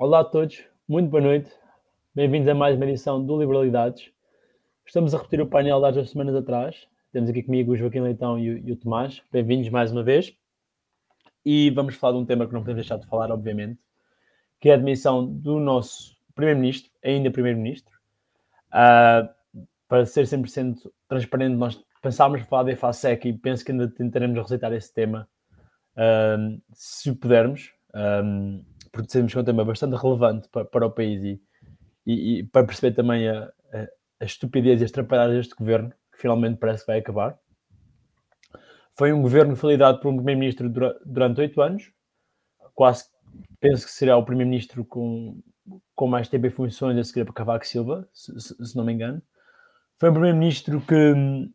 Olá a todos, muito boa noite. Bem-vindos a mais uma edição do Liberalidades. Estamos a repetir o painel das duas semanas atrás. Temos aqui comigo o Joaquim Leitão e o, e o Tomás. Bem-vindos mais uma vez. E vamos falar de um tema que não podemos deixar de falar, obviamente, que é a admissão do nosso Primeiro-Ministro, ainda Primeiro-Ministro. Uh, para ser 100% transparente, nós pensámos falar da EFASEC e penso que ainda tentaremos recitar esse tema, uh, se pudermos. Um, que é um tema bastante relevante para, para o país e, e, e, para perceber também a, a, a estupidez e as atrapalhadas deste governo, que finalmente parece que vai acabar. Foi um governo liderado por um primeiro-ministro durante oito anos, quase penso que será o primeiro-ministro com, com mais tempo em funções a seguir para Cavaco Silva, se, se, se não me engano. Foi um primeiro-ministro que hum,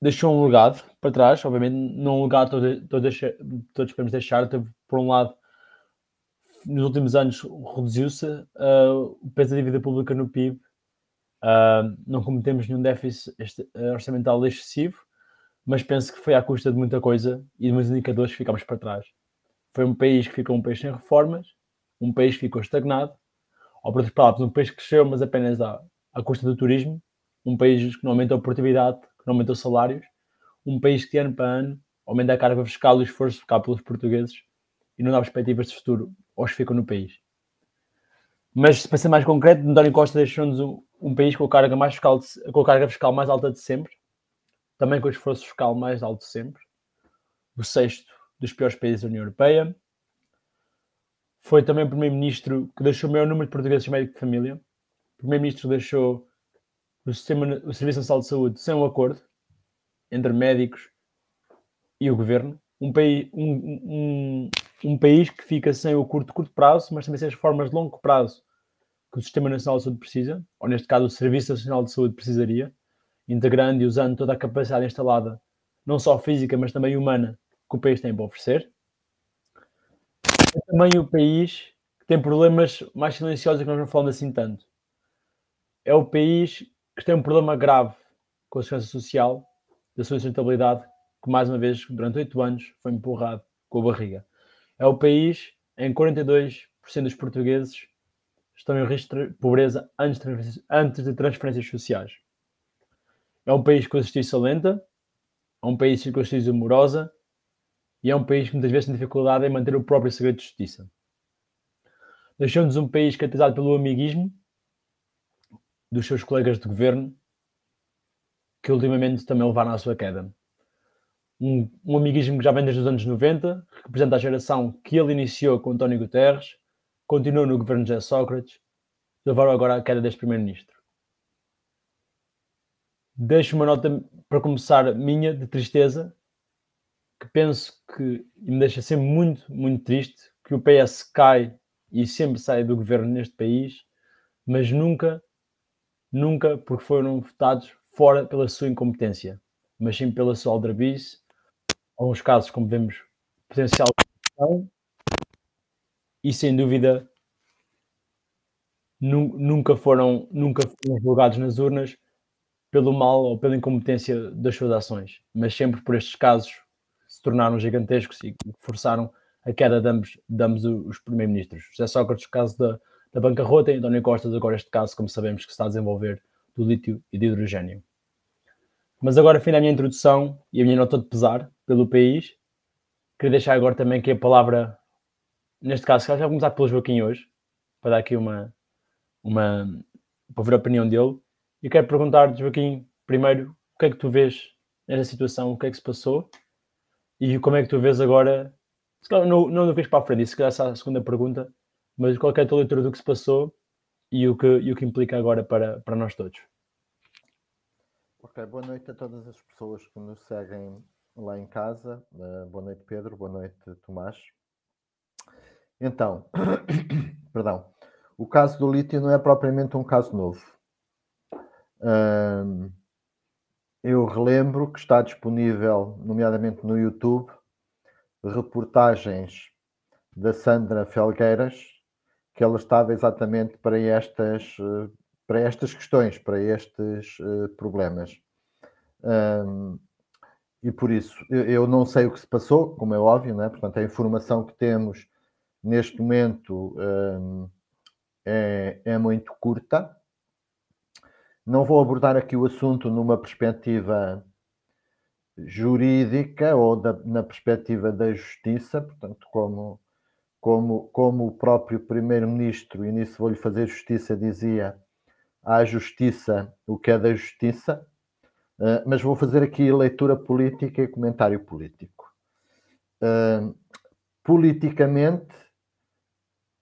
deixou um legado para trás, obviamente, não um legado todos, todos, todos podemos deixar, teve, por um lado, nos últimos anos reduziu-se uh, o peso da dívida pública no PIB. Uh, não cometemos nenhum déficit uh, orçamental excessivo, mas penso que foi à custa de muita coisa e de muitos indicadores que ficámos para trás. Foi um país que ficou um país sem reformas, um país que ficou estagnado, ou por outras palavras, um país que cresceu, mas apenas à, à custa do turismo, um país que não aumentou a produtividade, que não aumentou salários, um país que de ano para ano aumenta a carga fiscal e o esforço fiscal pelos portugueses e não dá perspectivas de futuro que ficam no país. Mas, para ser mais concreto, António Costa deixou-nos um, um, país com a, carga mais fiscal de, com a carga fiscal mais alta de sempre, também com o esforço fiscal mais alto de sempre, o sexto dos piores países da União Europeia. Foi também o primeiro-ministro que deixou o maior número de portugueses médicos de família. O primeiro-ministro deixou o, sistema, o Serviço Nacional de Saúde sem um acordo entre médicos e o governo um país, um, um, país que fica sem o curto, curto prazo, mas também sem as formas de longo prazo que o Sistema Nacional de Saúde precisa, ou neste caso o Serviço Nacional de Saúde precisaria, integrando e usando toda a capacidade instalada, não só física, mas também humana, que o país tem para oferecer. É também o país que tem problemas mais silenciosos que nós não falamos assim tanto. É o país que tem um problema grave com a segurança social, da sua sustentabilidade, que mais uma vez, durante oito anos, foi empurrado com a barriga. É o país em que 42% dos portugueses estão em risco de pobreza antes, antes de transferências sociais. É um país com a justiça lenta, é um país com a justiça morosa e é um país que muitas vezes tem dificuldade em manter o próprio segredo de justiça. Deixou-nos um país caracterizado pelo amiguismo dos seus colegas de governo, que ultimamente também levaram à sua queda um, um amiguismo que já vem desde os anos 90, que representa a geração que ele iniciou com António Guterres, continuou no governo de José Sócrates, levaram agora à queda deste primeiro-ministro. Deixo uma nota para começar minha de tristeza, que penso que e me deixa sempre muito, muito triste que o PS cai e sempre sai do governo neste país, mas nunca, nunca porque foram votados fora pela sua incompetência, mas sim pela sua aldrabice alguns casos, como vemos, potencial e sem dúvida nunca foram nunca foram julgados nas urnas pelo mal ou pela incompetência das suas ações, mas sempre por estes casos se tornaram gigantescos e forçaram a queda de ambos, de ambos os primeiros-ministros. José Sócrates, caso da, da bancarrota, e António Costa, agora este caso, como sabemos, que se está a desenvolver do lítio e de hidrogênio. Mas agora, fim da minha introdução e a minha nota de pesar pelo país, queria deixar agora também que a palavra, neste caso, já vou começar pelo Joaquim hoje, para dar aqui uma, uma para ver a opinião dele. E quero perguntar, Joaquim, primeiro, o que é que tu vês nesta situação, o que é que se passou e como é que tu vês agora, se calhar não, não vês para a frente, se calhar essa é a segunda pergunta, mas qual é a tua leitura do que se passou e o que, e o que implica agora para, para nós todos? Ok, boa noite a todas as pessoas que nos seguem lá em casa. Uh, boa noite, Pedro. Boa noite, Tomás. Então, perdão, o caso do lítio não é propriamente um caso novo. Eu relembro que está disponível, nomeadamente no YouTube, reportagens da Sandra Felgueiras, que ela estava exatamente para estas uh, para estas questões, para estes uh, problemas. Um, e por isso, eu, eu, não sei o que se passou, como é óbvio, né? portanto, a informação que temos neste momento um, é, é muito curta. Não vou abordar aqui o assunto numa perspectiva jurídica ou da, na perspectiva da justiça, portanto, como, como, como o próprio primeiro-ministro, e nisso vou-lhe fazer justiça, dizia à justiça o que é da justiça, uh, mas vou fazer aqui leitura política e comentário político. Uh, politicamente,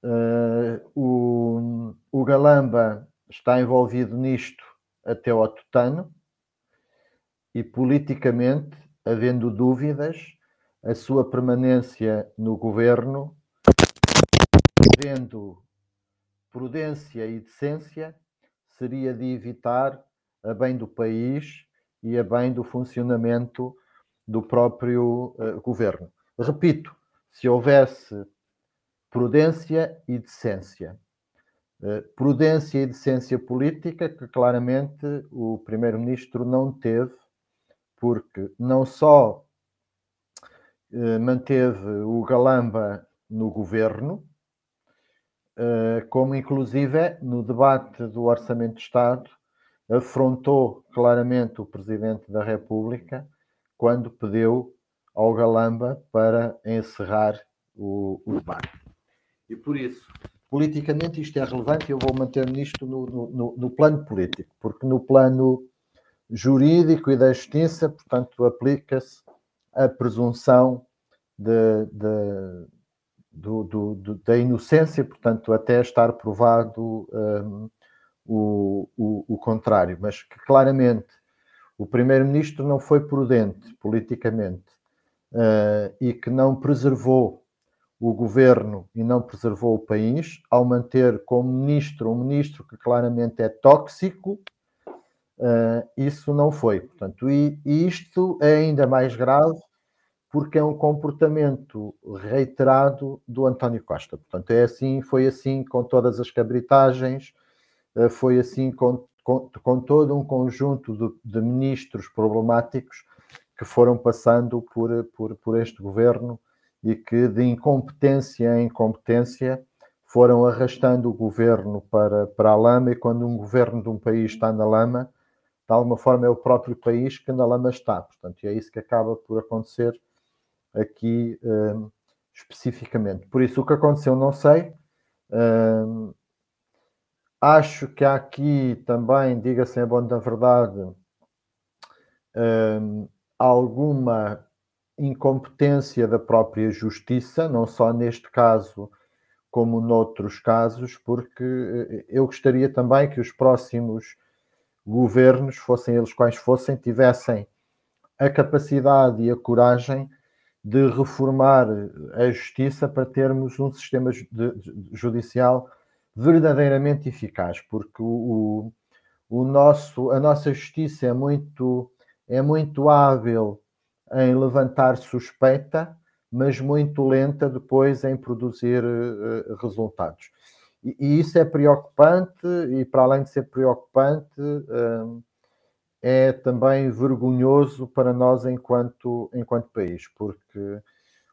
uh, o, o Galamba está envolvido nisto até ao tutano, e politicamente, havendo dúvidas, a sua permanência no governo, havendo prudência e decência, seria de evitar a bem do país e a bem do funcionamento do próprio uh, governo. Repito, se houvesse prudência e decência. Uh, prudência e decência política que claramente o primeiro-ministro não teve porque não só eh, manteve o Galamba no governo, como inclusive no debate do Orçamento de Estado afrontou claramente o Presidente da República quando pediu ao Galamba para encerrar o, o debate. E por isso, politicamente isto é relevante e eu vou manter nisto no, no, no plano político, porque no plano jurídico e da justiça, portanto, aplica-se a presunção de, de, do, do, do, da inocência, portanto, até estar provado um, o, o, o, contrário. Mas que claramente o primeiro-ministro não foi prudente politicamente uh, e que não preservou o governo e não preservou o país ao manter como ministro um ministro que claramente é tóxico Uh, isso não foi. Portanto, e, e, isto é ainda mais grave porque é um comportamento reiterado do António Costa. Portanto, é assim, foi assim com todas as cabritagens, foi assim com, com, com, todo um conjunto de, de, ministros problemáticos que foram passando por, por, por este governo e que de incompetência em incompetência foram arrastando o governo para, para a lama e quando um governo de um país está na lama, de alguma forma é o próprio país que na lama está. Portanto, e é isso que acaba por acontecer aqui um, especificamente. Por isso, o que aconteceu, não sei. Um, acho que há aqui também, diga-se em bom da verdade, um, alguma incompetência da própria justiça, não só neste caso como noutros casos, porque eh, eu gostaria também que os próximos governos, fossem eles quais fossem, tivessem a capacidade e a coragem de reformar a justiça para termos um sistema judicial verdadeiramente eficaz, porque o, o nosso, a nossa justiça é muito, é muito hábil em levantar suspeita, mas muito lenta depois em produzir uh, resultados. E, e, isso é preocupante, e para além de ser preocupante, hum, é também vergonhoso para nós enquanto, enquanto país, porque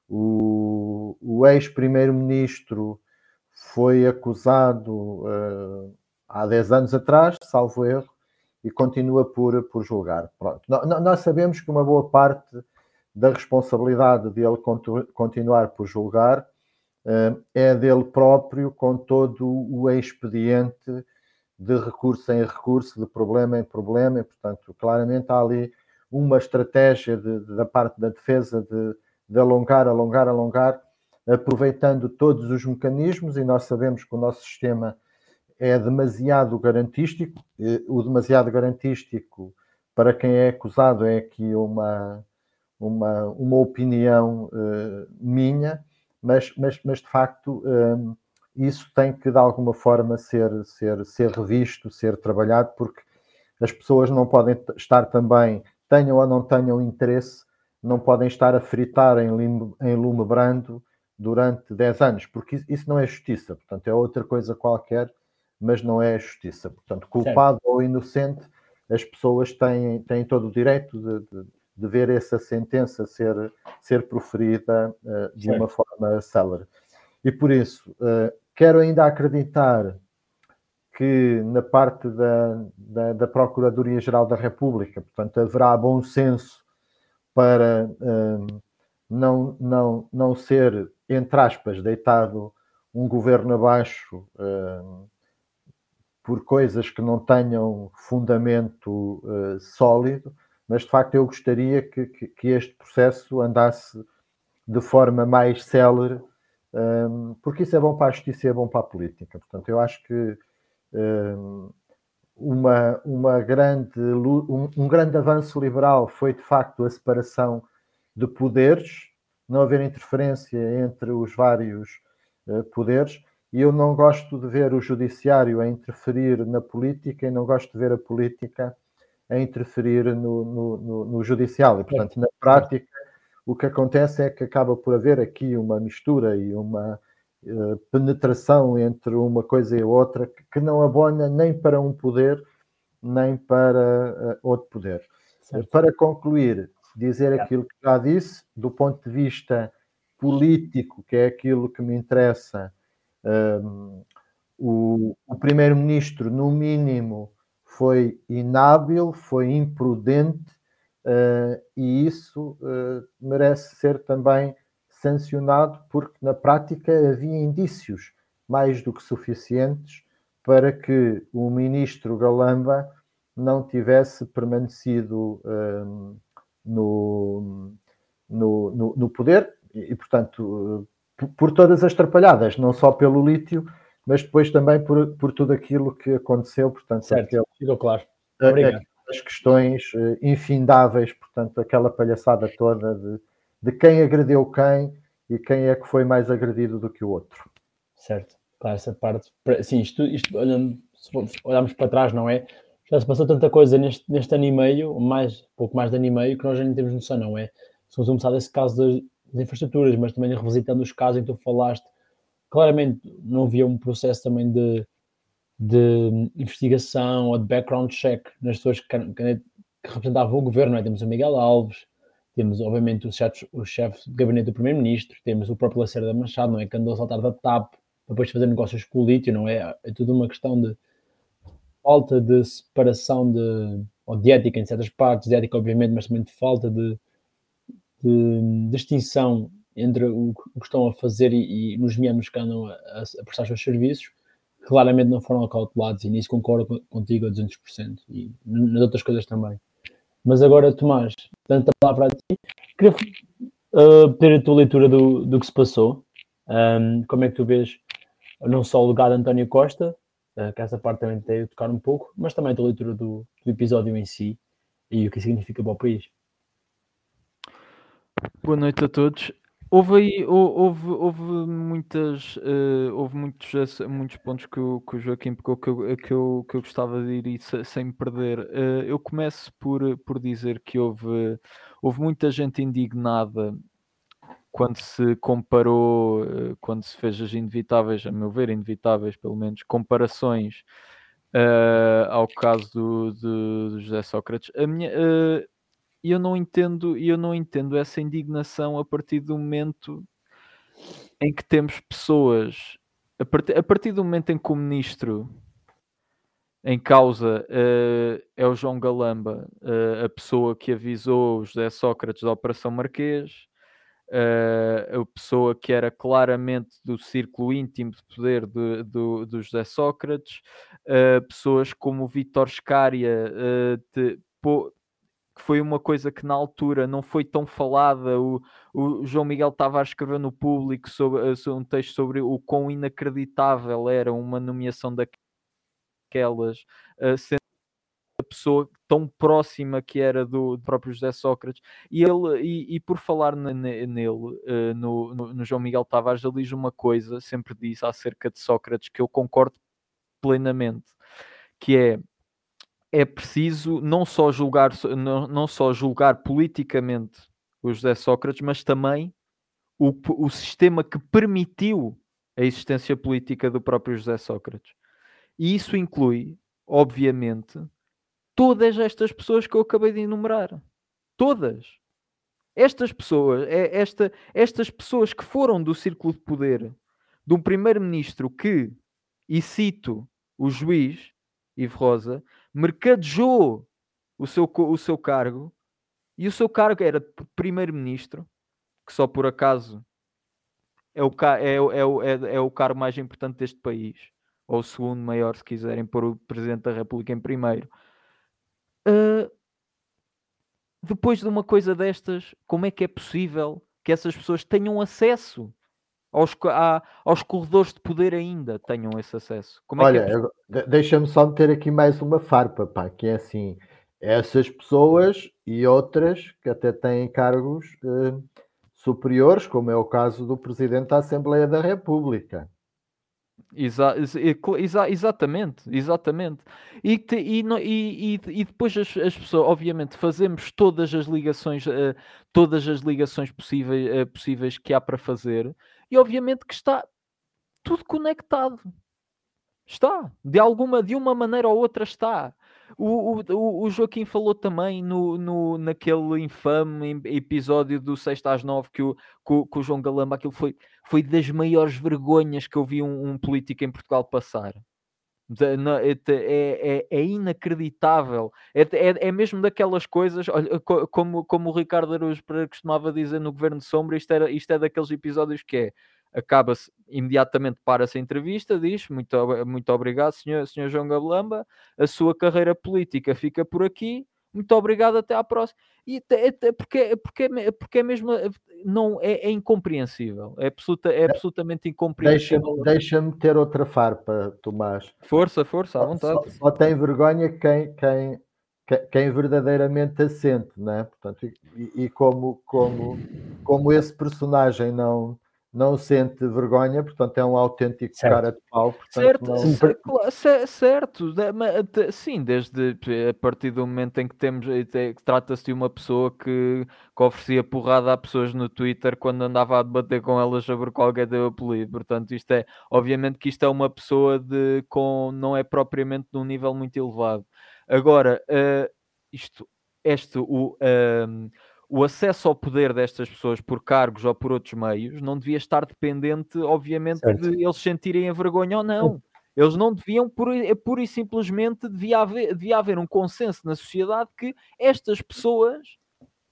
o, o ex-primeiro-ministro foi acusado uh, há 10 anos atrás, salvo erro, e continua por, por julgar. Pronto. Nós sabemos que uma boa parte da responsabilidade de ele continuar por julgar é dele próprio, com todo o expediente de recurso em recurso, de problema em problema, e, portanto, claramente há ali uma estratégia de, de, da parte da defesa de, de alongar, alongar, alongar, aproveitando todos os mecanismos, e nós sabemos que o nosso sistema é demasiado garantístico. O demasiado garantístico, para quem é acusado, é aqui uma, uma, uma opinião uh, minha mas, mas, mas de facto um, isso tem que de alguma forma ser, ser, ser revisto, ser trabalhado, porque as pessoas não podem estar também, tenham ou não tenham interesse, não podem estar a fritar em lume, em lume brando durante 10 anos, porque isso não é justiça, portanto é outra coisa qualquer, mas não é justiça. Portanto, culpado certo. ou inocente, as pessoas têm, têm todo o direito de, de de ver essa sentença ser, ser proferida uh, de certo. uma forma célere. E por isso, uh, quero ainda acreditar que na parte da, da, da Procuradoria-Geral da República, portanto, haverá bom senso para uh, não, não, não ser, entre aspas, deitado um governo abaixo uh, por coisas que não tenham fundamento uh, sólido, mas de facto eu gostaria que, que, este processo andasse de forma mais célere, um, porque isso é bom para a justiça e é bom para a política. Portanto, eu acho que um, uma, uma grande, um, um grande avanço liberal foi de facto a separação de poderes, não haver interferência entre os vários uh, poderes. E eu não gosto de ver o judiciário a interferir na política e não gosto de ver a política a interferir no, no, no, no judicial. E, portanto, na prática, o que acontece é que acaba por haver aqui uma mistura e uma uh, penetração entre uma coisa e outra que, que, não abona nem para um poder nem para uh, outro poder. Certo. Para concluir, dizer aquilo que já disse, do ponto de vista político, que é aquilo que me interessa, um, o, o primeiro-ministro, no mínimo, foi inábil, foi imprudente uh, e isso uh, merece ser também sancionado, porque na prática havia indícios mais do que suficientes para que o ministro Galamba não tivesse permanecido um, no, no, no, no, poder e, portanto, por, por, todas as trapalhadas, não só pelo lítio, mas depois também por, por tudo aquilo que aconteceu, portanto, certo, aquele, ficou claro. Obrigado. As questões eh, infindáveis, portanto, aquela palhaçada toda de, de quem agrediu quem e quem é que foi mais agredido do que o outro. Certo, claro, essa parte. Sim, isto, isto olhando, se olharmos para trás, não é? Já se passou tanta coisa neste, neste ano e meio, mais, pouco mais de ano e meio, que nós já nem temos noção, não é? Se vamos começar desse caso das, das infraestruturas, mas também revisitando os casos em que tu falaste claramente não havia um processo também de, de investigação ou de background check nas pessoas que, que, que representavam o governo. É? Temos o Miguel Alves, temos obviamente o chefe, o chefe de gabinete do primeiro-ministro, temos o próprio Lacerda Machado, não é? Que andou a saltar da TAP depois de fazer negócios com o lítio, não é? É tudo uma questão de falta de separação de, ou de ética em certas partes, de ética obviamente, mas também de falta de, de distinção entre o, que estão a fazer e, e nos membros que andam a, a, prestar os seus serviços, claramente não foram acautelados e nisso concordo contigo a 200% e nas outras coisas também. Mas agora, Tomás, dando a palavra a ti, queria uh, pedir a tua leitura do, do que se passou. Um, como é que tu vês não só o legado de António Costa, uh, que essa parte também tem a tocar um pouco, mas também a tua leitura do, do episódio em si e o que significa para o país. Boa noite a todos. Houve aí, houve, houve muitas, uh, houve muitos, muitos pontos que o, que o Joaquim pegou que eu, que, eu, que eu gostava de ir sem me perder. Uh, eu começo por, por dizer que houve, houve muita gente indignada quando se comparou, uh, quando se fez as inevitáveis, a meu ver, inevitáveis pelo menos, comparações ao caso do, do, do José Sócrates. A minha, e eu não entendo, eu não entendo essa indignação a partir do momento em que temos pessoas a partir, a partir do momento em que o ministro em causa uh, é o João Galamba, uh, a pessoa que avisou o José Sócrates da Operação Marquês, uh, a pessoa que era claramente do círculo íntimo de poder do, do, do José Sócrates, pessoas como o Vítor Scária, te, que foi uma coisa que na altura não foi tão falada. O, o João Miguel Tavares escreveu no público sobre, um texto sobre o quão inacreditável era uma nomeação daquelas, uh, sendo pessoa tão próxima que era do, do próprio José Sócrates. E, ele, e, e por falar nele, uh, no, no, no, João Miguel Tavares, ele diz uma coisa, sempre disse acerca de Sócrates, que eu concordo plenamente, que é é preciso não só julgar, não, não só julgar politicamente o José Sócrates, mas também o, o sistema que permitiu a existência política do próprio José Sócrates. E isso inclui, obviamente, todas estas pessoas que eu acabei de enumerar. Todas. Estas pessoas, é esta, estas pessoas que foram do círculo de poder de um primeiro-ministro que, e cito o juiz Ivo Rosa, mercadejou o seu, o seu cargo e o seu cargo era primeiro-ministro, que só por acaso é o, é, é, é, é o cargo mais importante deste país, ou o segundo maior, se quiserem pôr o Presidente da República em primeiro. Uh, depois de uma coisa destas, como é que é possível que essas pessoas tenham acesso aos, a, aos corredores de poder ainda? Tenham esse acesso? Como é Olha, é deixa-me só meter aqui mais uma farpa, pá, que é assim: essas pessoas e outras que até têm cargos uh, superiores, como é o caso do Presidente da Assembleia da República. Exa exa exatamente, exatamente. E, te, e, e, e, depois as, as, pessoas, obviamente, fazemos todas as ligações, uh, todas as ligações possíveis, uh, possíveis que há para fazer, e obviamente que está tudo conectado. Está, de alguma, de uma maneira ou outra está. O, o, o Joaquim falou também no, no, naquele infame episódio do 6 às 9 que o, que, que o João Galamba, aquilo foi, foi das maiores vergonhas que eu vi um, um político em Portugal passar. É, é, é, inacreditável. É, é, é, mesmo daquelas coisas, olha, como, como o Ricardo Araújo costumava dizer no Governo de Sombra, isto, era, isto é daqueles episódios que é acaba-se imediatamente para-se a entrevista, diz muito, muito obrigado, senhor, senhor João Gablamba, a sua carreira política fica por aqui, muito obrigado, até à próxima. E porque, porque, porque é mesmo não é, é incompreensível, é, absoluta, é absolutamente incompreensível. Deixa-me deixa ter outra farpa, Tomás. Força, força, à vontade. Só, só tem vergonha quem, quem, quem verdadeiramente assente, né? Portanto, e, e como, como, como esse personagem não não sente vergonha, portanto é um autêntico certo. cara de pau. Portanto, certo, não... certo, sim, desde a partir do momento em que temos, que trata-se de uma pessoa que, que oferecia porrada a pessoas no Twitter quando andava a debater com elas sobre qualquer teu apelido, portanto isto é, obviamente que isto é uma pessoa de, com, não é propriamente de um nível muito elevado. Agora, uh, isto, este, o... Uh, o acesso ao poder destas pessoas por cargos ou por outros meios não devia estar dependente, obviamente, certo. de eles sentirem a vergonha ou não. Eles não deviam, pura, pura e simplesmente, devia haver, devia haver um consenso na sociedade que estas pessoas,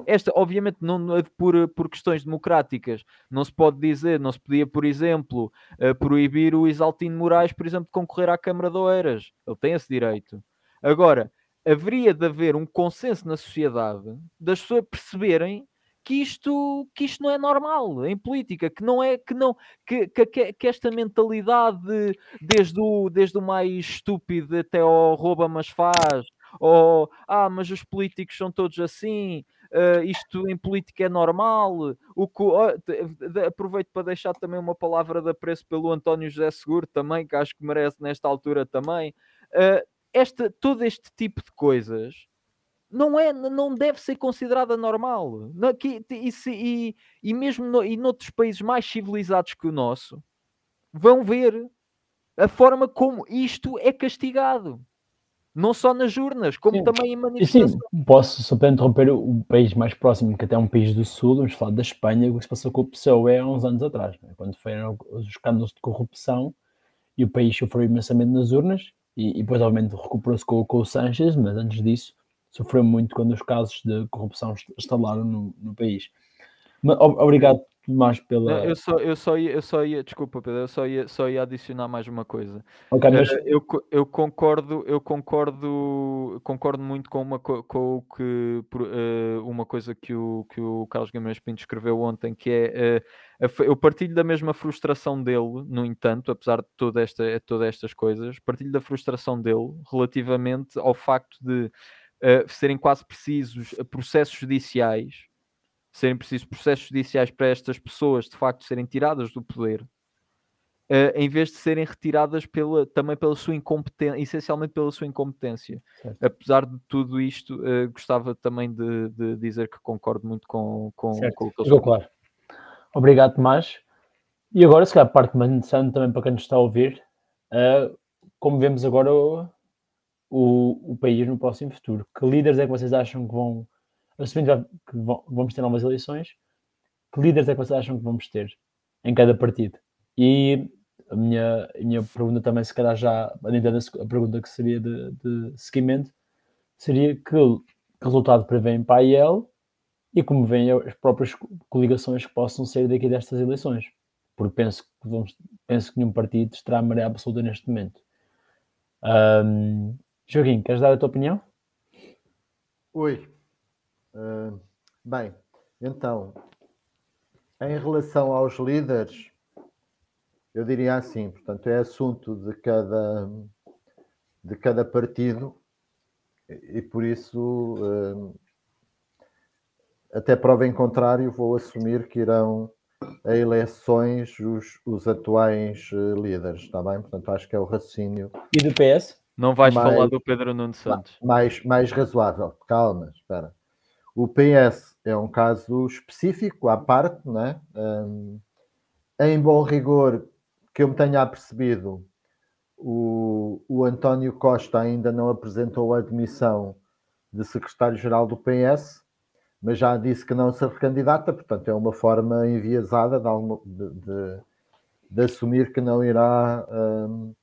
esta, obviamente, não, por, por questões democráticas, não se pode dizer, não se podia, por exemplo, uh, proibir o Isaltino Moraes, por exemplo, de concorrer à Câmara de Oeiras. Ele tem esse direito. Agora, haveria de haver um consenso na sociedade das pessoas perceberem que isto, que isto não é normal em política, que não é que não que, que, que esta mentalidade desde o, desde o mais estúpido até ao rouba mas faz, ou ah, mas os políticos são todos assim, uh, isto em política é normal. O uh, aproveito para deixar também uma palavra de apreço pelo António José Seguro também, que acho que merece nesta altura também. Uh, esta, todo este tipo de coisas não é não deve ser considerada normal que, e, e, e mesmo no, e noutros países mais civilizados que o nosso vão ver a forma como isto é castigado não só nas urnas, como sim. também em manifestações. Sim, posso só para interromper o país mais próximo, que até é um país do Sul, vamos falar da Espanha, o que se passou com o PSOE há uns anos atrás, né? quando foram os escândalos de corrupção e o país sofreu imensamente nas urnas e, e depois, obviamente, recuperou-se com, com, o Sanchez, mas antes disso sofreu muito quando os casos de corrupção instalaram no, no país. Obrigado mais pela. Eu só, eu só, ia, eu só ia, desculpa, Pedro, eu só ia, só ia adicionar mais uma coisa. Okay, mas... Eh, eu, eu concordo, eu concordo, concordo muito com uma com o que uh, uma coisa que o, que o Carlos Guimarães Pinto escreveu ontem, que é uh, eu partilho da mesma frustração dele, no entanto, apesar de toda esta, todas estas coisas, partilho da frustração dele relativamente ao facto de uh, serem quase precisos processos judiciais serem precisos processos judiciais para estas pessoas de facto serem tiradas do poder, uh, em vez de serem retiradas pela, também pela sua incompetência, essencialmente pela sua incompetência. Certo. Apesar de tudo isto, uh, gostava também de, de, dizer que concordo muito com, com, com o que Ficou claro. Obrigado, Tomás. E agora, se calhar, parte mais interessante também para quem nos está a ouvir, uh, como vemos agora o, o, o país no próximo futuro. Que líderes é que vocês acham que vão assumindo que vamos ter novas eleições, que líderes é que vocês acham que vamos ter em cada partido? E a minha, a minha pergunta também, se calhar já a pergunta que seria de, de seguimento, seria que, que resultado prevêem para a IEL e como veem as próprias coligações que possam sair daqui destas eleições. Porque penso que, vamos, penso que nenhum partido estará a maré absoluta neste momento. Um, Joaquim, queres dar a tua opinião? Oi. Uh, bem, então, em relação aos líderes, eu diria assim, portanto, é assunto de cada, de cada partido e por isso, eh, até prova em contrário, vou assumir que irão a eleições os, os atuais eh, líderes, está bem? Portanto, acho que é o raciocínio. E do PS? Não vais mais, falar do Pedro Nuno Santos. Mais, mais razoável. Calma, espera. O PS é um caso específico, à parte, né? Um, em bom rigor, que eu me tenha apercebido, o, o António Costa ainda não apresentou a admissão de secretário-geral do PS, mas já disse que não se recandidata, portanto é uma forma enviesada de, de, de assumir que não irá um,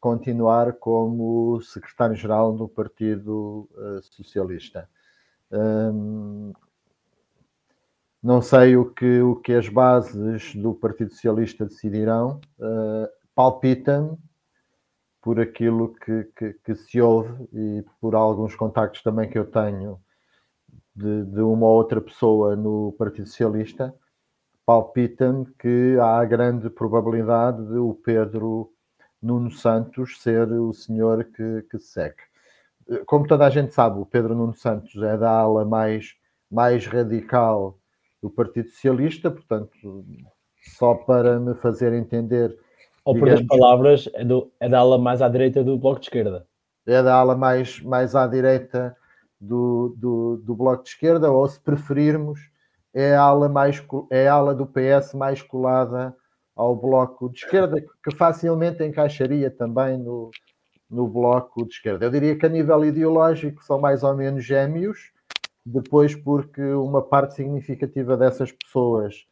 continuar como secretário-geral do Partido uh, Socialista. Não sei o que, o que as bases do Partido Socialista decidirão. Uh, Palpita-me, por aquilo que, que, que, se ouve e por alguns contactos também que eu tenho de, de uma outra pessoa no Partido Socialista, palpita-me que há grande probabilidade de o Pedro Nuno Santos ser o senhor que, que segue. Como toda a gente sabe, o Pedro Nuno Santos é da ala mais, mais radical do Partido Socialista, portanto, só para me fazer entender. Ou por outras palavras, é, do, é da ala mais à direita do Bloco de Esquerda. É da ala mais, mais à direita do, do, do Bloco de Esquerda, ou se preferirmos, é a ala, mais, é a ala do PS mais colada ao Bloco de Esquerda, que facilmente encaixaria também no, no Bloco de Esquerda. Eu diria que a nível ideológico são mais ou menos gêmeos, depois porque uma parte significativa dessas pessoas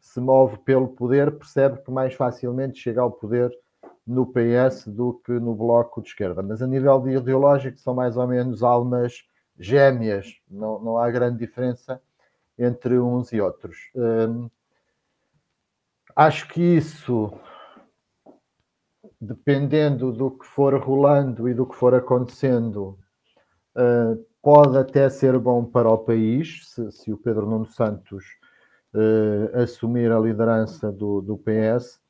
se move pelo poder, percebe que mais facilmente chega ao poder no PS do que no Bloco de Esquerda. Mas a nível de ideológico são mais ou menos almas gêmeas, não, não há grande diferença entre uns e outros. Hum, acho que isso, dependendo do que for rolando e do que for acontecendo, uh, pode até ser bom para o país, se, se o Pedro Nuno Santos uh, assumir a liderança do, do PS,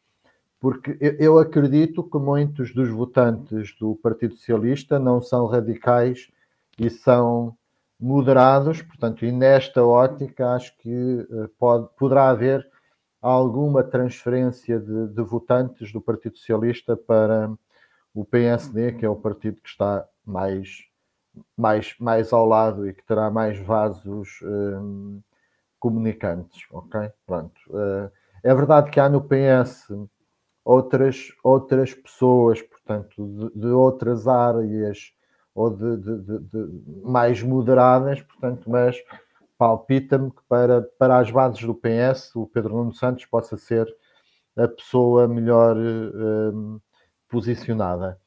porque eu, eu acredito que muitos dos votantes do Partido Socialista não são radicais e são moderados, portanto, e nesta ótica acho que uh, pode, poderá haver alguma transferência de, de, votantes do Partido Socialista para o PSD, que é o partido que está mais mais, mais ao lado e que terá mais vasos um, comunicantes, ok? Pronto. Uh, é verdade que há no PS outras, outras pessoas, portanto, de, de outras áreas ou de, de, de, mais moderadas, portanto, mas palpita-me que para, para as bases do PS o Pedro Nuno Santos possa ser a pessoa melhor um, posicionada.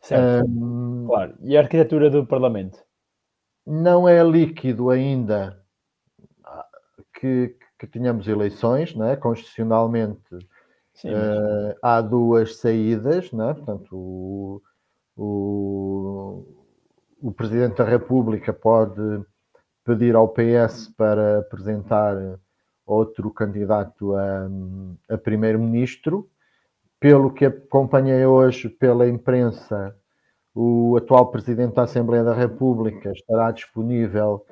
Certo. Um, claro. E a arquitetura do Parlamento? Não é líquido ainda que, que tenhamos eleições, não é? constitucionalmente Sim, uh, há duas saídas, não é? portanto o, o, o Presidente da República pode pedir ao PS para apresentar outro candidato a, a primeiro-ministro pelo que acompanhei hoje pela imprensa, o atual Presidente da Assembleia da República estará disponível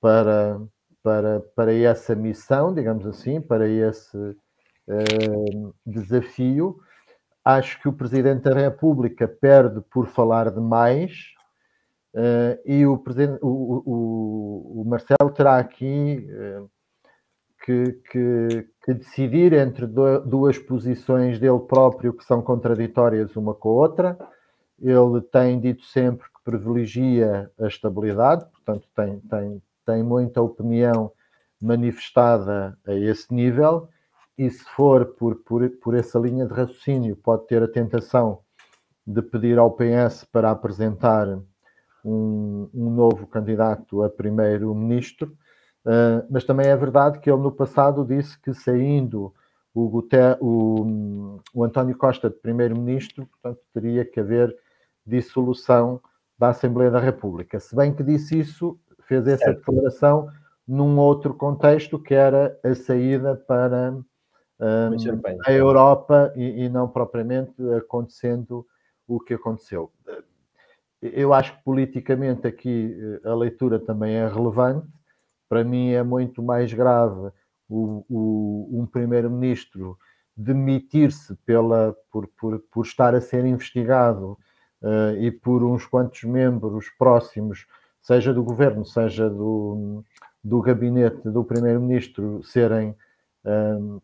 para, para, para essa missão, digamos assim, para esse uh, desafio. Acho que o Presidente da República perde por falar demais e o, o, o, Marcelo terá aqui uh, que, que, que, decidir entre duas posições dele próprio que são contraditórias uma com a outra. Ele tem dito sempre que privilegia a estabilidade, portanto, tem, tem, tem muita opinião manifestada a esse nível e se for por, por, por essa linha de raciocínio, pode ter a tentação de pedir ao PS para apresentar um, um novo candidato a primeiro-ministro, uh, mas também é verdade que ele no passado disse que saindo o, Guter, o, o António Costa de primeiro-ministro, portanto, teria que haver dissolução da Assembleia da República. Se bem que disse isso, fez essa certo. declaração num outro contexto, que era a saída para um, a Europa e, e, não propriamente acontecendo o que aconteceu. Eu acho que politicamente aqui eh, a leitura também é relevante. Para mim é muito mais grave o, o, um primeiro-ministro demitir-se pela por, por, por estar a ser investigado uh, e por uns quantos membros próximos, seja do governo, seja do, do gabinete do primeiro-ministro, serem um, eh,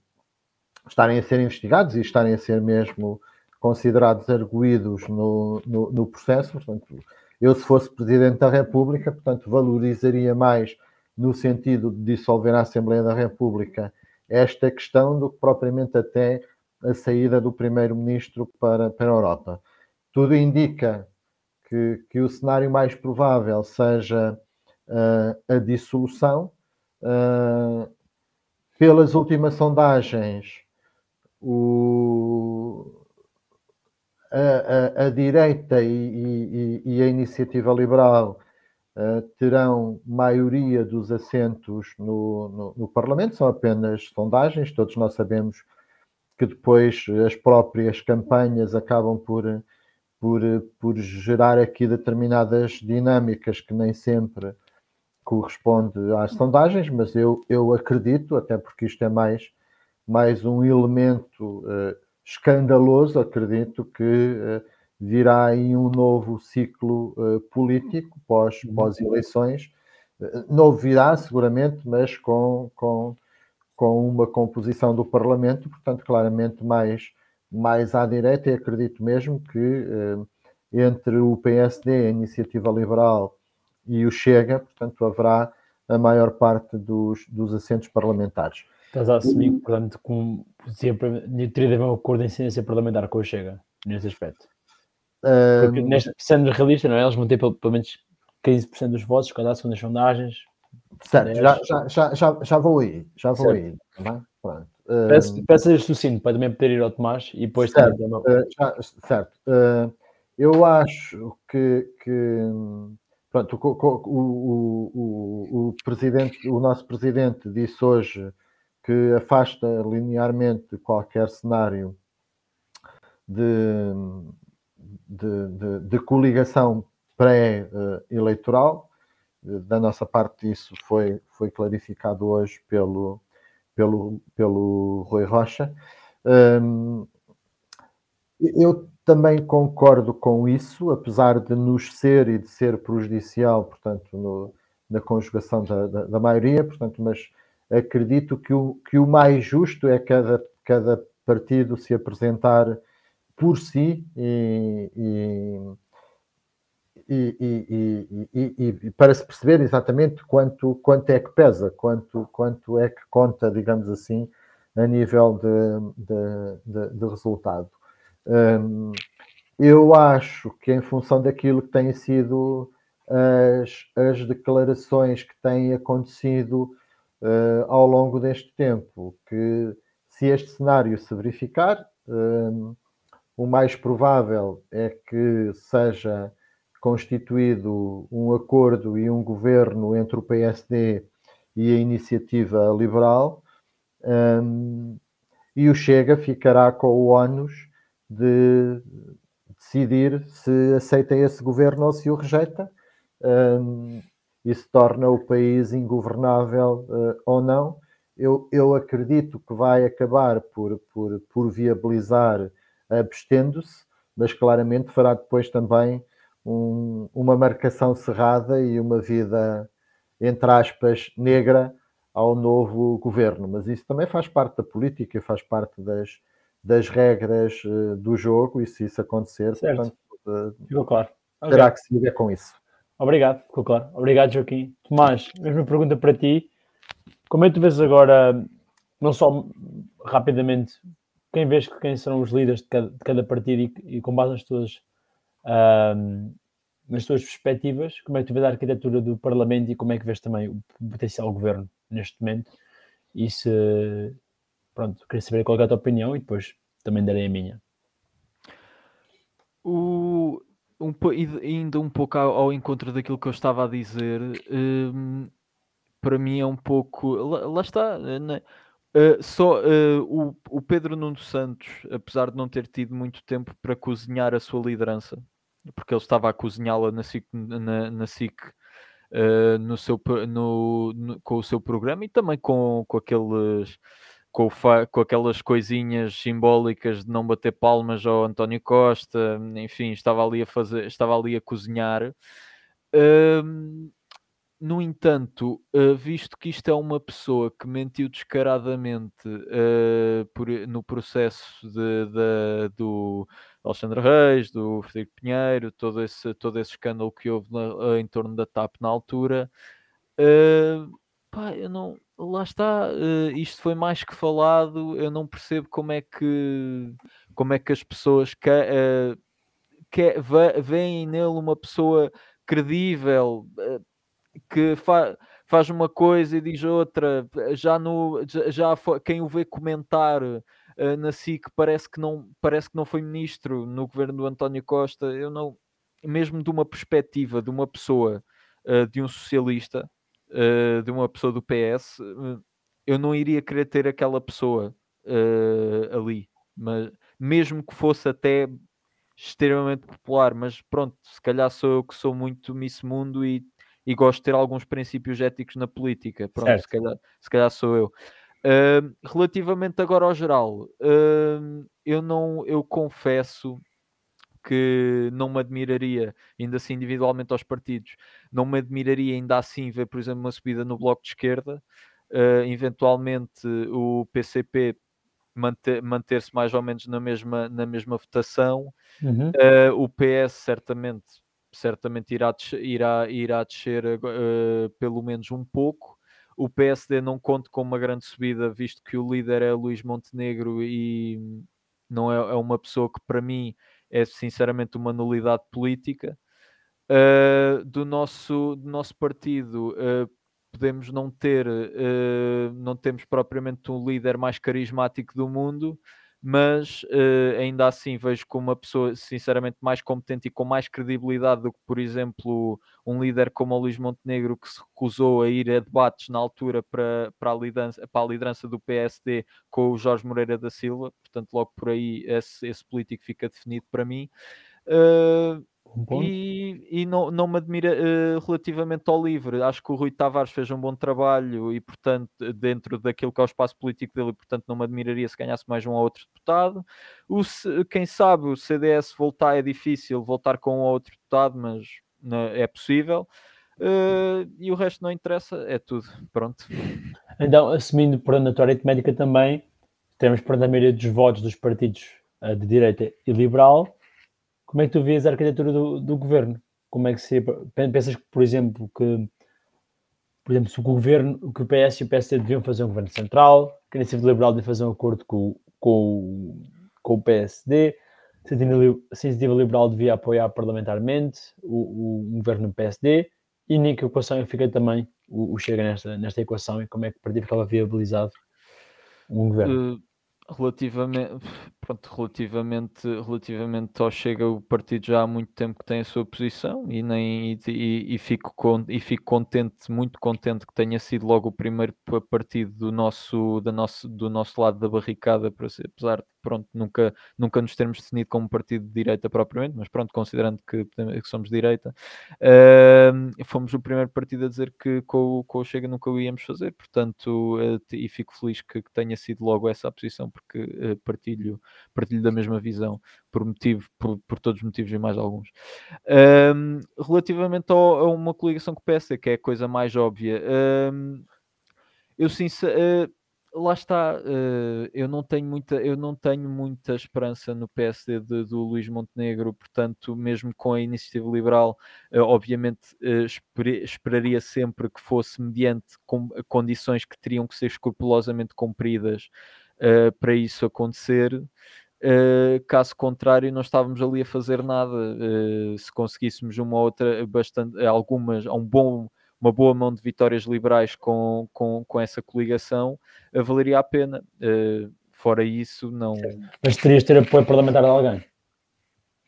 estarem a ser investigados e estarem a ser mesmo considerados arguídos no, no, no, processo. Portanto, eu, se fosse Presidente da República, portanto, valorizaria mais no sentido de dissolver a Assembleia da República esta questão do que propriamente até a saída do Primeiro-Ministro para, para a Europa. Tudo indica que, que o cenário mais provável seja uh, a dissolução. Uh, pelas últimas sondagens, o, a, a, a direita e, e, e, a iniciativa liberal uh, terão maioria dos assentos no, no, no, Parlamento, são apenas sondagens, todos nós sabemos que depois as próprias campanhas acabam por, por, por gerar aqui determinadas dinâmicas que nem sempre corresponde às sondagens, mas eu, eu acredito, até porque isto é mais mais um elemento uh, escandaloso, acredito que uh, virá aí um novo ciclo uh, político pós, uhum. pós eleições. novo virá, seguramente, mas com, com, com uma composição do Parlamento, portanto, claramente mais, mais à direita, e acredito mesmo que entre o PSD, a Iniciativa Liberal e o Chega, portanto, haverá a maior parte dos, dos assentos parlamentares. Estás a assumir, portanto, com, sempre, teria de haver um acordo de incidência parlamentar com o Chega, nesse aspecto. Porque, um, neste, sendo realista, não é? eles vão ter pelo, pelo menos 15% dos votos, cada segundo as sondagens. Certo, já, já, já, já, vou aí, já vou certo. aí. Tá Pronto. Peço, peço este sucinto para também poder ir ao Tomás e depois certo, também, uh, já, certo. Uh, eu acho que, que pronto, o, o, o, o, presidente, o nosso presidente disse hoje que afasta linearmente qualquer cenário de, de, de, de coligação pré-eleitoral. Da nossa parte, isso foi, foi clarificado hoje pelo, pelo, pelo Rui Rocha. Hum, eu também concordo com isso, apesar de nos ser e de ser prejudicial, portanto, no, na conjugação da, da, da maioria, portanto, mas acredito que o, que o mais justo é cada, cada partido se apresentar por si e, e, e, e, para se perceber exatamente quanto, quanto é que pesa, quanto, quanto é que conta, digamos assim, a nível de, de, de, de resultado. Um, eu acho que em função daquilo que têm sido as, as declarações que têm acontecido uh, ao longo deste tempo que, se este cenário se verificar, uh, o mais provável é que seja constituído um acordo e um governo entre o PSD e a iniciativa liberal, um, e o Chega ficará com o ónus de decidir se aceita esse governo ou se o rejeita. Um, isso torna o país ingovernável uh, ou não. Eu, eu acredito que vai acabar por, por, por viabilizar abstendo-se, mas claramente fará depois também um, uma marcação cerrada e uma vida, entre aspas, negra ao novo governo. Mas isso também faz parte da política, faz parte das, das regras uh, do jogo, e se isso acontecer, certo. portanto, uh, claro. terá okay. que se viver com isso. Obrigado, ficou claro. Obrigado, Joaquim. Tomás, mesma pergunta para ti. Como é que tu vês agora não só rapidamente, quem vês quem serão os líderes de cada, de cada partido e, e, com base nas tuas, uh, nas tuas perspectivas, como é que tu vês a arquitetura do Parlamento e como é que vês também o potencial governo neste momento? E se, pronto, queria saber qual é a tua opinião e depois também darei a minha. O, um, indo um pouco ao, ao, encontro daquilo que eu estava a dizer, um, para mim é um pouco. Lá, lá está, né? Uh, só uh, o, o, Pedro Nuno Santos, apesar de não ter tido muito tempo para cozinhar a sua liderança, porque ele estava a cozinhá-la na SIC, na, na SIC uh, no seu, no, no, com o seu programa e também com, com aqueles com, com, aquelas coisinhas simbólicas de não bater palmas ao António Costa, enfim, estava ali a fazer, estava ali a cozinhar. Uh, no entanto, uh, visto que isto é uma pessoa que mentiu descaradamente uh, por, no processo de, de, do Alexandre Reis, do Frederico Pinheiro, todo esse, todo esse escândalo que houve na, em torno da TAP na altura, uh, pá, eu não, lá está, isto foi mais que falado, eu não percebo como é que, como é que as pessoas que, que, veem nele uma pessoa credível que fa faz uma coisa e diz outra, já no já, já quem o vê comentar uh, na SIC parece que não parece que não foi ministro no governo do António Costa. Eu não, mesmo de uma perspectiva de uma pessoa uh, de um socialista, uh, de uma pessoa do PS, eu não iria querer ter aquela pessoa ali, mas mesmo que fosse até extremamente popular, mas pronto, se calhar sou eu que sou muito Miss Mundo e e gosto de ter alguns princípios éticos na política. Pronto, se calhar, se calhar, sou eu. Uh, relativamente agora ao geral, uh, eu não, eu confesso que não me admiraria, ainda assim individualmente aos partidos, não me admiraria ainda assim ver, por exemplo, uma subida no bloco de esquerda, uh, eventualmente o PCP manter, manter-se mais ou menos na mesma, na mesma votação, uhum. o PS certamente certamente irá, irá, irá descer uh, pelo menos um pouco. O PSD não conta com uma grande subida, visto que o líder é Luís Montenegro e não é, é uma pessoa que, para mim, é sinceramente uma nulidade política. Uh, do, nosso, do nosso partido, uh, podemos não ter, não temos propriamente um líder mais carismático do mundo, mas uh, ainda assim vejo como uma pessoa sinceramente mais competente e com mais credibilidade do que, por exemplo, um líder como o Luís Montenegro que se recusou a ir a debates na altura para, para, a, liderança, para a liderança do PSD com o Jorge Moreira da Silva, portanto logo por aí esse, esse político fica definido para mim. Uh, um e, e não, não me admira uh, relativamente ao livre. Acho que o Rui Tavares fez um bom trabalho e, portanto, dentro daquilo que é o espaço político dele, portanto, não me admiraria se ganhasse mais um ou outro deputado. O, quem sabe o CDS voltar é difícil, voltar com um ou outro deputado, mas é possível. Uh, e o resto não interessa, é tudo. Pronto. Então, assumindo por anatória aritmética também, temos para a maioria dos votos dos partidos uh, de direita e liberal como é que tu vês a arquitetura do, do governo? Como é que se pensas que, por exemplo, que por exemplo, se o governo, que o PS e o PSD deviam fazer um governo central, que a Iniciativa Liberal deve fazer um acordo com, com, com o PSD, se a Iniciativa Liberal devia apoiar parlamentarmente o, o, governo do PSD, e nem que equação fica também o, o, Chega nesta, nesta equação e como é que o partido ficava viabilizado um governo. Uh, Relativamente, pronto, relativamente, relativamente ao Chega, o partido já há muito tempo que tem a sua posição e, nem, e, e, fico, con, e fico contente, muito contente que tenha sido logo o primeiro partido do nosso, da nosso, do nosso lado da barricada, para ser, apesar de pronto, nunca, nunca nos termos definido como partido de direita propriamente, mas pronto, considerando que, que somos direita, uh, fomos o primeiro partido a dizer que com, com o Chega nunca o íamos fazer, portanto, uh, e fico feliz que, que, tenha sido logo essa a posição, porque uh, partilho, partilho da mesma visão, por motivo, por, por todos os motivos e mais alguns. relativamente ao, a uma coligação com o PS, que é a coisa mais óbvia, eu sinceramente lá está, uh, eu não tenho muita, eu não tenho muita esperança no PSD de, do Luís Montenegro, portanto, mesmo com a iniciativa liberal, uh, obviamente uh, esper, esperaria sempre que fosse mediante com, condições que teriam que ser escrupulosamente cumpridas para isso acontecer. Uh, caso contrário, não estávamos ali a fazer nada. Uh, se conseguíssemos uma outra, bastante, algumas, um bom uma boa mão de vitórias liberais com, com, com essa coligação, valeria a pena. Uh, fora isso, não. Mas terias de ter apoio parlamentar de alguém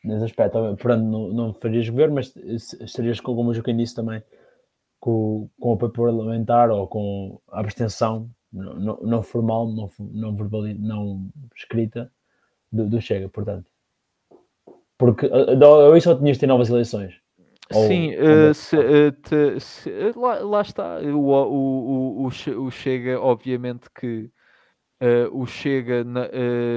nesse aspecto. Não, não farias governo, mas estarias, como o Joaquim disse também, com, com apoio parlamentar ou com a abstenção não, não formal, não, não, verbal, não escrita do, do Chega, portanto. Porque eu isso só tinhas de ter novas eleições. Sim, uh, se, uh, te, se, uh, lá, lá, está. O, o, o, o, Chega, obviamente que o Chega, na,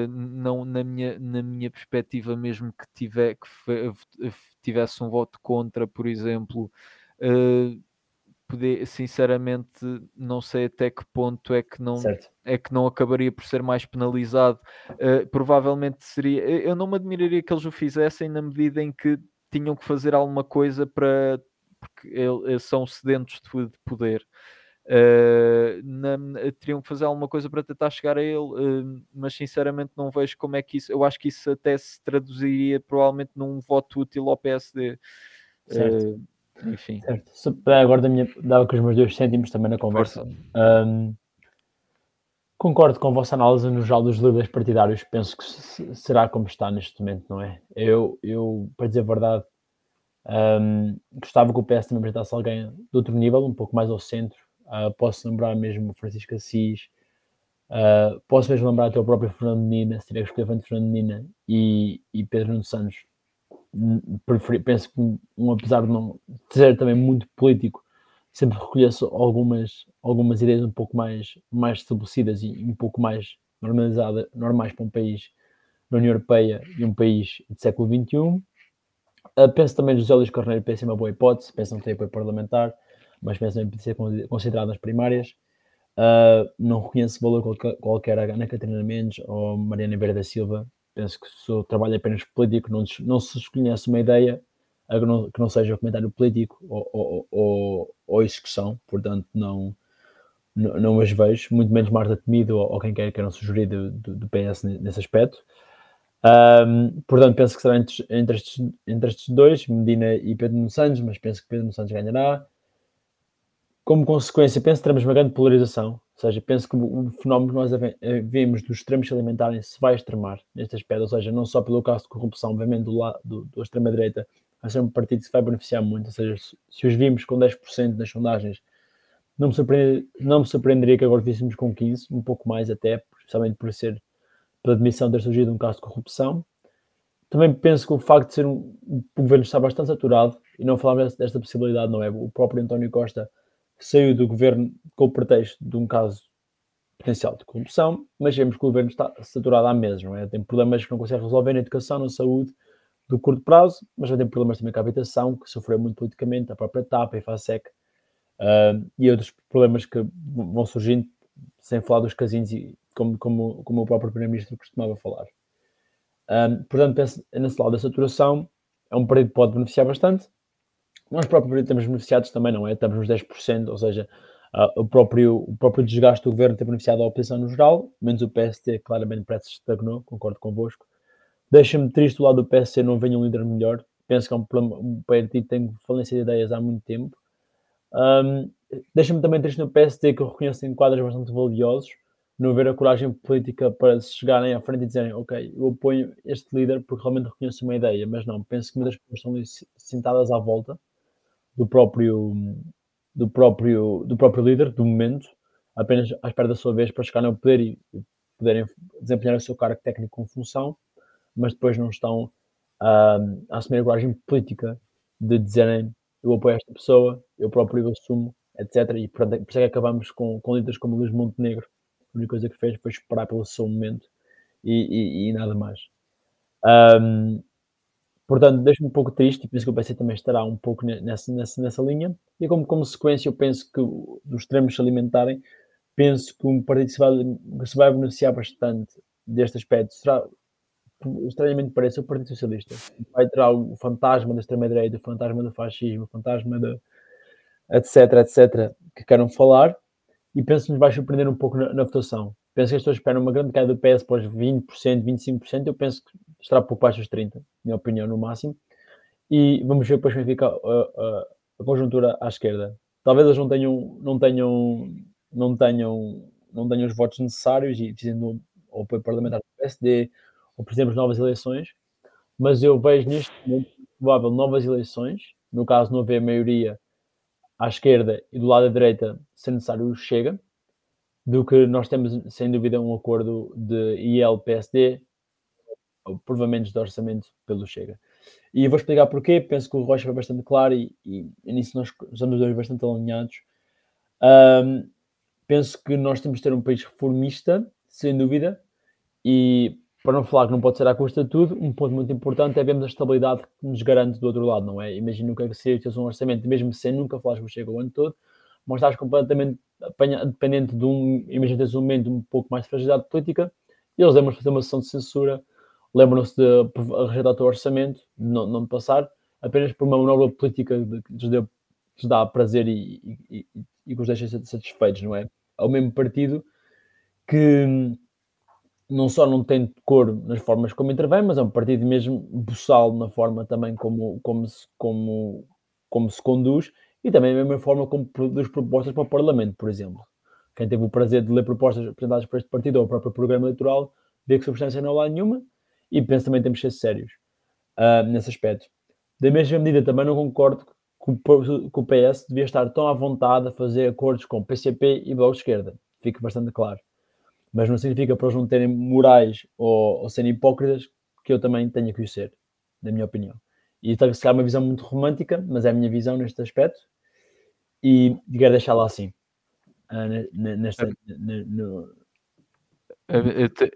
não, na, minha, na minha perspectiva, mesmo que, tiver, que tivesse um voto contra, por exemplo, poder, sinceramente, não sei até que ponto é que não, é que não acabaria por ser mais penalizado. provavelmente seria. Eu não me admiraria que eles o fizessem na medida em que tinham que fazer alguma coisa para. porque eles são sedentos de poder. Uh, na, teriam que fazer alguma coisa para tentar chegar a ele, uh, mas sinceramente não vejo como é que isso. Eu acho que isso até se traduziria provavelmente num voto útil ao PSD. Certo. Uh, enfim. Certo. Agora da minha, dava com os meus dois cêntimos também na conversa. Um, Concordo com a vossa análise no geral dos líderes partidários. Penso que será como está neste momento, não é? Eu, eu para dizer a verdade, um, gostava que o PS também apresentasse alguém de outro nível, um pouco mais ao centro. Uh, posso lembrar mesmo Francisco Assis, uh, posso mesmo lembrar até o próprio Fernando Nina, se tiver que escolher Fernando Nina e, e Pedro Nuno Santos. Preferi, penso que, um, apesar de não ser também muito político, sempre reconheço algumas, algumas ideias um pouco mais, mais estabelecidas e um pouco mais normalizadas, normais para um país na União Europeia e um país do século XXI. Uh, ah, penso também José Luís Carneiro pensa uma boa hipótese, penso não tem apoio parlamentar, mas penso que ser considerado nas primárias. Uh, não reconheço valor qualquer, qualquer a Ana Catarina Mendes ou Mariana Vera da Silva. Penso que o seu trabalho é apenas político, não, não se desconhece uma ideia que não, que não seja comentário político ou, ou, ou, ou execução, portanto não, não, não as vejo, muito menos Marta Temido ou, ou quem quer que não sugerir do, do, do, PS nesse aspecto. Um, portanto, penso que será entre, entre, estes, entre estes dois, Medina e Pedro Nuno Santos, mas penso que Pedro Nuno Santos ganhará. Como consequência, penso que teremos uma grande polarização, ou seja, penso que o fenómeno que nós vemos dos extremos se alimentarem se vai extremar neste aspecto, ou seja, não só pelo caso de corrupção, obviamente, do, lado, do, do extrema-direita, vai ser um partido que se vai beneficiar muito. Ou seja, se, os vimos com 10% nas sondagens, não me, surpreender, não me surpreenderia que agora víssemos com 15%, um pouco mais até, especialmente por ser pela admissão de ter surgido um caso de corrupção. Também penso que o facto de ser um, o governo está bastante saturado, e não falamos desta possibilidade, não é? O próprio António Costa saiu do governo com o pretexto de um caso potencial de corrupção, mas vemos que o governo está saturado há meses, não é? Tem problemas que não consegue resolver na educação, na saúde, do curto prazo, mas já tem problemas também com a habitação, que sofreu muito politicamente, a própria TAP, a IFASEC, uh, e outros problemas que vão surgindo, sem falar dos casinos, e como, como, como o próprio Primeiro-Ministro costumava falar. Um, portanto, penso, nesse lado da saturação, é um período que pode beneficiar bastante. Nós próprios temos beneficiados também, não é? Estamos nos 10%, ou seja, uh, o, próprio, o próprio desgaste do governo tem beneficiado a oposição no geral, menos o PST, claramente parece que estagnou, concordo convosco. Deixa-me triste o lado do PSC não venha um líder melhor. Penso que é um, um partido que tem falência de ideias há muito tempo. Um, Deixa-me também triste no PSD que eu reconheço em quadros bastante valiosos, não haver a coragem política para se chegarem à frente e dizerem ok, eu apoio este líder porque realmente reconheço uma ideia, mas não, penso que muitas pessoas estão sentadas à volta do próprio, do próprio, do próprio líder, do momento, apenas à espera da sua vez para chegarem ao poder e poderem desempenhar o seu cargo técnico com função mas depois não estão a assumir a coragem política de dizerem eu apoio esta pessoa, eu próprio assumo, etc. E por, por isso é que acabamos com, com líderes como Luís Montenegro. A única coisa que fez foi esperar pelo seu momento e, e, e nada mais. Um, portanto, deixo-me um pouco triste e penso que o PC também estará um pouco nessa, nessa, nessa linha. E como consequência, eu penso que dos extremos se alimentarem, penso que um partido que se vai, que se vai beneficiar bastante deste aspecto será, estranhamente parece, o Partido Socialista. Vai ter o fantasma da extrema-direita, o fantasma do fascismo, o fantasma da etc, etc, que queiram falar e penso que nos vai surpreender um pouco na, na votação. Penso que as pessoas esperam uma grande queda do PS para os 20%, 25%, eu penso que estará por baixo dos 30%, minha opinião, no máximo. E vamos ver depois como é fica a, a, a conjuntura à esquerda. Talvez eles não tenham, não tenham, não tenham, não tenham os votos necessários e dizendo o apoio parlamentar do PSD, ou por exemplo, novas eleições, mas eu vejo neste momento provável novas eleições, no caso não haver maioria à esquerda e do lado da direita, se necessário, chega, do que nós temos, sem dúvida, um acordo de IL-PSD, provavelmente de orçamento pelo Chega. E vou explicar porquê, penso que o Rocha foi bastante claro e, e, nisso nós estamos dois bastante alinhados. Um, penso que nós temos de ter um país reformista, sem dúvida, e para não falar que não pode ser à custa de tudo, um ponto muito importante é vermos a estabilidade que nos garante do outro lado, não é? Imagina o que é seria ter um orçamento, mesmo sem nunca falares que chega o ano todo, mas estás completamente dependente de um, imagina tens um momento um pouco mais de fragilidade política, e eles lembram-se de fazer uma sessão de censura, lembram-se de rejeitar o teu orçamento, não, não passar, apenas por uma manobra política que lhes, lhes dá prazer e, e, e, e que os deixa satisfeitos, não é? Ao mesmo partido que não só não tem cor nas formas como intervém, mas é um partido mesmo buçal na forma também como, como, se, como, como se conduz e também a mesma forma como produz propostas para o Parlamento, por exemplo. Quem teve o prazer de ler propostas apresentadas por este partido ou o próprio programa eleitoral vê que substância não há nenhuma e penso também temos que ser sérios uh, nesse aspecto. Da mesma medida, também não concordo que o, que o PS devia estar tão à vontade a fazer acordos com PCP e Bloco de Esquerda. Fica bastante claro mas não significa para eles não terem morais ou, ou serem hipócritas que eu também tenha que o ser, na minha opinião. E talvez se calhar uma visão muito romântica, mas é a minha visão neste aspecto e quero deixá-la assim. Uh, nesta, no,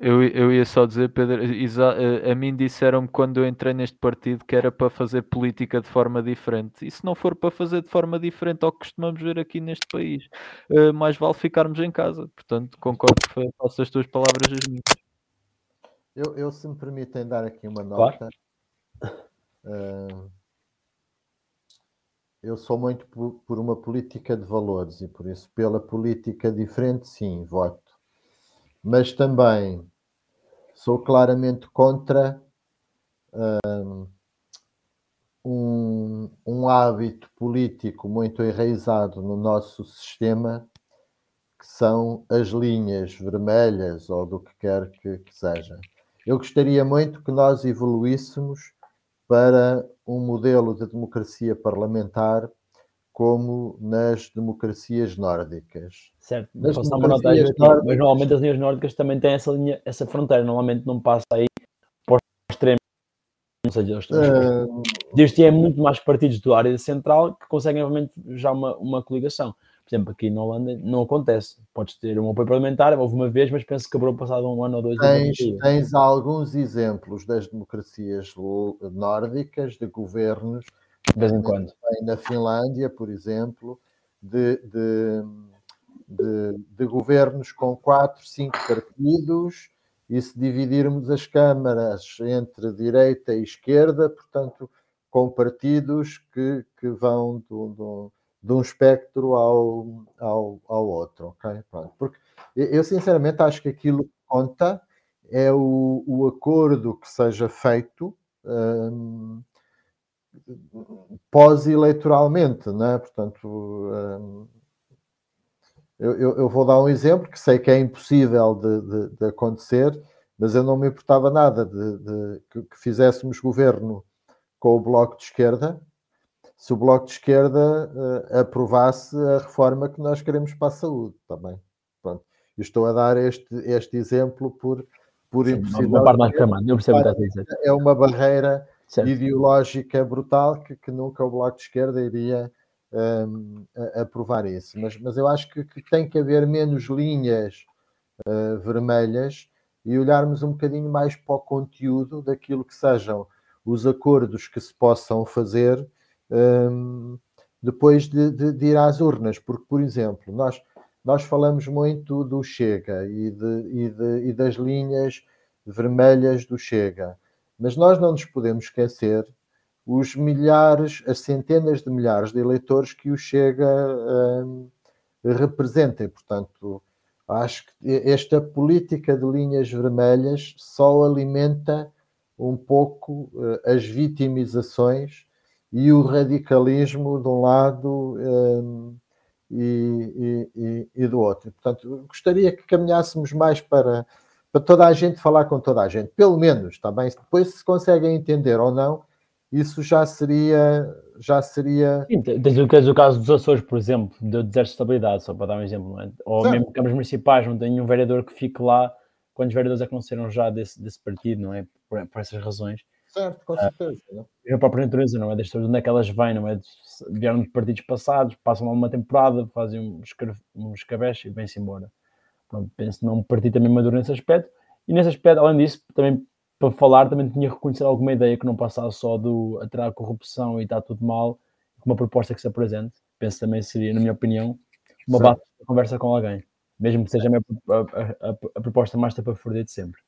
eu, eu ia só dizer, Pedro, a, a mim disseram-me quando eu entrei neste partido que era para fazer política de forma diferente. E se não for para fazer de forma diferente ao que costumamos ver aqui neste país, uh, mais vale ficarmos em casa. Portanto, concordo que faço as tuas palavras as minhas. Eu, eu, se me permitem dar aqui uma nota, claro. uh, eu sou muito por, por uma política de valores e por isso, pela política diferente, sim, voto mas também sou claramente contra um, um hábito político muito enraizado no nosso sistema, que são as linhas vermelhas ou do que quer que, que seja. Eu gostaria muito que nós evoluíssemos para um modelo de democracia parlamentar como nas democracias nórdicas. Certo, nórdicas... mas normalmente as linhas nórdicas também têm essa linha, essa fronteira, normalmente não passa aí para o extremo. Ou seja, uh... Desde é muito mais partidos da área central que conseguem realmente já uma, uma coligação. Por exemplo, aqui na Holanda não acontece. Podes ter um apoio parlamentar, houve uma vez, mas penso que quebrou passado um ano ou dois. Tens, tens alguns exemplos das democracias nórdicas, de governos de vez em quando. Na Finlândia, por exemplo, de, de, de, de, governos com quatro, cinco partidos, e se dividirmos as câmaras entre direita e esquerda, portanto, com partidos que, que vão do, do, de um espectro ao, ao, ao outro. Okay? Porque eu, sinceramente, acho que aquilo que conta é o, o acordo que seja feito. Hum, pós-eleitoralmente, né? Portanto, hum, eu, eu, eu, vou dar um exemplo que sei que é impossível de, de, de acontecer, mas eu não me importava nada de, de que, que, fizéssemos governo com o Bloco de Esquerda, se o Bloco de Esquerda uh, aprovasse a reforma que nós queremos para a saúde também. Pronto. Eu estou a dar este, este exemplo por, por impossível. É uma barreira certo. ideológica brutal que, que, nunca o Bloco de Esquerda iria um, aprovar isso. Mas, mas eu acho que, que, tem que haver menos linhas uh, vermelhas e olharmos um bocadinho mais para o conteúdo daquilo que sejam os acordos que se possam fazer um, depois de, de, de, ir às urnas. Porque, por exemplo, nós nós falamos muito do Chega e, de, e, e das linhas vermelhas do Chega, mas nós não nos podemos esquecer os milhares, as centenas de milhares de eleitores que o Chega um, representa. E, portanto, acho que esta política de linhas vermelhas só alimenta um pouco uh, as vitimizações e o radicalismo de um lado um, e, e, e, do outro. Portanto, gostaria que caminhássemos mais para, para toda a gente falar com toda a gente, pelo menos, está bem? Depois se conseguem entender ou não, isso já seria. Já seria... Sim, tens o caso dos Açores, por exemplo, de desestabilidade, só para dar um exemplo, é? ou certo. mesmo câmaras municipais, não tem um vereador que fique lá, quantos vereadores é não serão já desse, desse partido, não é? Por, por essas razões. Certo, com certeza. Uh, a própria natureza, não é? Das onde é que elas vêm, não é? Vieram de partidos passados, passam lá uma temporada, fazem uns, uns cabés e vêm-se embora. Pronto, penso que não um partido também maduro nesse aspecto. E nesse aspecto, além disso, também para falar, também tinha que reconhecer alguma ideia que não passasse só do atrás corrupção e está tudo mal, uma proposta que se apresente. Penso também seria, na minha opinião, uma base de conversa com alguém, mesmo que seja a, a, a, a proposta mais tapafordida de sempre.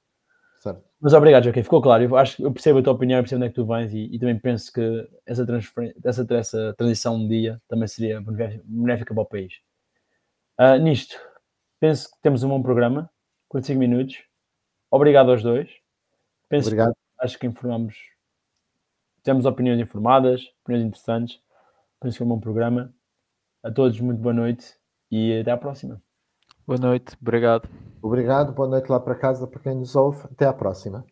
Certo. Mas obrigado, Joaquim, ficou claro. Eu acho que eu percebo a tua opinião, eu percebo onde é que tu vens e, e também penso que essa, essa, essa transição um dia também seria benéfica para o país. Uh, nisto, penso que temos um bom programa, 45 minutos. Obrigado aos dois. Penso Obrigado. Que, acho que informamos, temos opiniões informadas, opiniões interessantes. Penso que é um bom programa. A todos, muito boa noite e até à próxima. Boa noite, obrigado. Obrigado, boa noite lá para casa para quem nos ouve. Até à próxima.